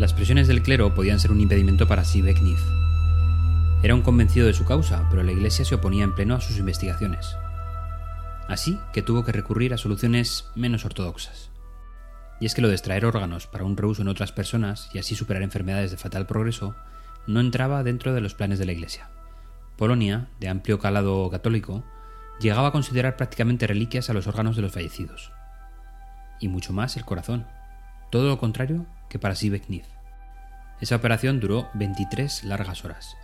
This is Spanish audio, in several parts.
Las presiones del clero podían ser un impedimento para Sibeknif. Era un convencido de su causa, pero la Iglesia se oponía en pleno a sus investigaciones. Así que tuvo que recurrir a soluciones menos ortodoxas. Y es que lo de extraer órganos para un reuso en otras personas y así superar enfermedades de fatal progreso no entraba dentro de los planes de la Iglesia. Polonia, de amplio calado católico, llegaba a considerar prácticamente reliquias a los órganos de los fallecidos. Y mucho más el corazón. Todo lo contrario que para Sibeknif. Esa operación duró 23 largas horas.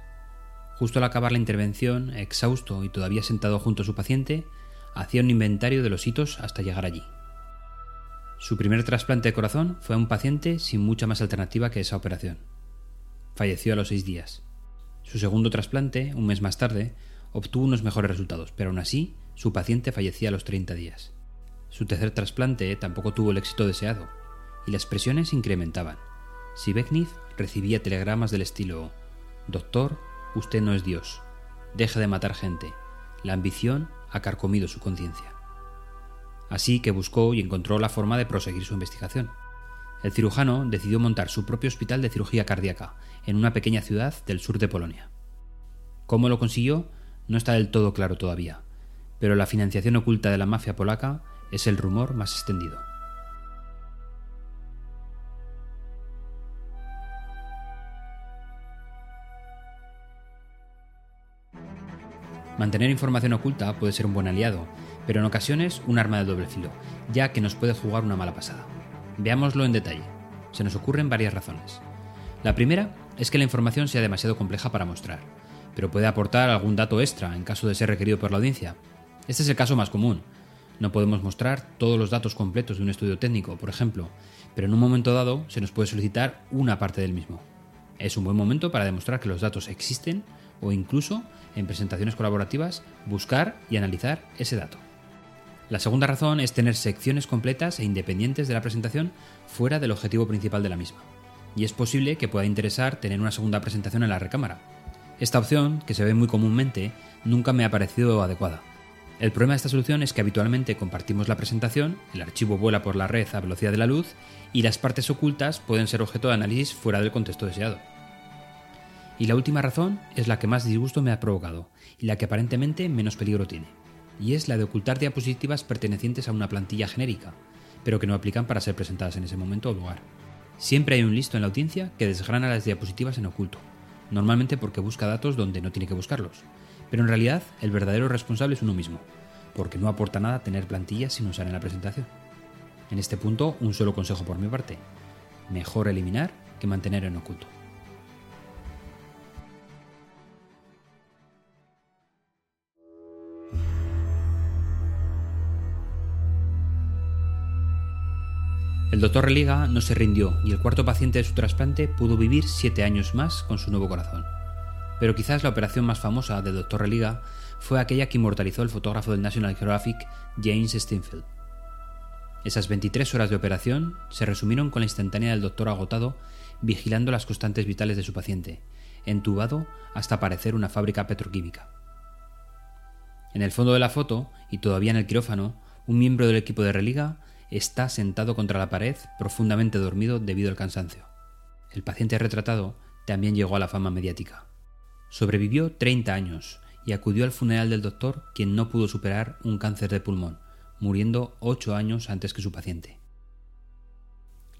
Justo al acabar la intervención, exhausto y todavía sentado junto a su paciente, hacía un inventario de los hitos hasta llegar allí. Su primer trasplante de corazón fue a un paciente sin mucha más alternativa que esa operación. Falleció a los seis días. Su segundo trasplante, un mes más tarde, obtuvo unos mejores resultados, pero aún así, su paciente fallecía a los 30 días. Su tercer trasplante tampoco tuvo el éxito deseado, y las presiones incrementaban. Sibeknif recibía telegramas del estilo Doctor, usted no es Dios. Deje de matar gente. La ambición ha carcomido su conciencia. Así que buscó y encontró la forma de proseguir su investigación. El cirujano decidió montar su propio hospital de cirugía cardíaca en una pequeña ciudad del sur de Polonia. ¿Cómo lo consiguió? No está del todo claro todavía, pero la financiación oculta de la mafia polaca es el rumor más extendido. Mantener información oculta puede ser un buen aliado, pero en ocasiones un arma de doble filo, ya que nos puede jugar una mala pasada. Veámoslo en detalle. Se nos ocurren varias razones. La primera es que la información sea demasiado compleja para mostrar, pero puede aportar algún dato extra en caso de ser requerido por la audiencia. Este es el caso más común. No podemos mostrar todos los datos completos de un estudio técnico, por ejemplo, pero en un momento dado se nos puede solicitar una parte del mismo. Es un buen momento para demostrar que los datos existen o incluso en presentaciones colaborativas buscar y analizar ese dato. La segunda razón es tener secciones completas e independientes de la presentación fuera del objetivo principal de la misma. Y es posible que pueda interesar tener una segunda presentación en la recámara. Esta opción, que se ve muy comúnmente, nunca me ha parecido adecuada. El problema de esta solución es que habitualmente compartimos la presentación, el archivo vuela por la red a velocidad de la luz y las partes ocultas pueden ser objeto de análisis fuera del contexto deseado. Y la última razón es la que más disgusto me ha provocado y la que aparentemente menos peligro tiene, y es la de ocultar diapositivas pertenecientes a una plantilla genérica, pero que no aplican para ser presentadas en ese momento o lugar. Siempre hay un listo en la audiencia que desgrana las diapositivas en oculto, normalmente porque busca datos donde no tiene que buscarlos, pero en realidad el verdadero responsable es uno mismo, porque no aporta nada tener plantillas sin usar en la presentación. En este punto, un solo consejo por mi parte. Mejor eliminar que mantener en oculto. El doctor Religa no se rindió y el cuarto paciente de su trasplante pudo vivir siete años más con su nuevo corazón. Pero quizás la operación más famosa del doctor Religa fue aquella que inmortalizó el fotógrafo del National Geographic James Steinfeld. Esas 23 horas de operación se resumieron con la instantánea del doctor agotado vigilando las constantes vitales de su paciente, entubado hasta parecer una fábrica petroquímica. En el fondo de la foto, y todavía en el quirófano, un miembro del equipo de Religa está sentado contra la pared, profundamente dormido debido al cansancio. El paciente retratado también llegó a la fama mediática. Sobrevivió 30 años y acudió al funeral del doctor quien no pudo superar un cáncer de pulmón, muriendo 8 años antes que su paciente.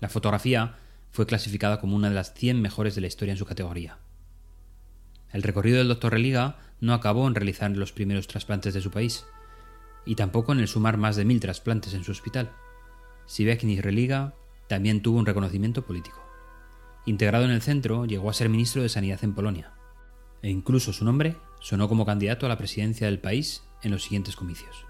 La fotografía fue clasificada como una de las 100 mejores de la historia en su categoría. El recorrido del doctor Religa no acabó en realizar los primeros trasplantes de su país, y tampoco en el sumar más de mil trasplantes en su hospital. Sibekny Religa también tuvo un reconocimiento político. Integrado en el centro, llegó a ser ministro de Sanidad en Polonia, e incluso su nombre sonó como candidato a la presidencia del país en los siguientes comicios.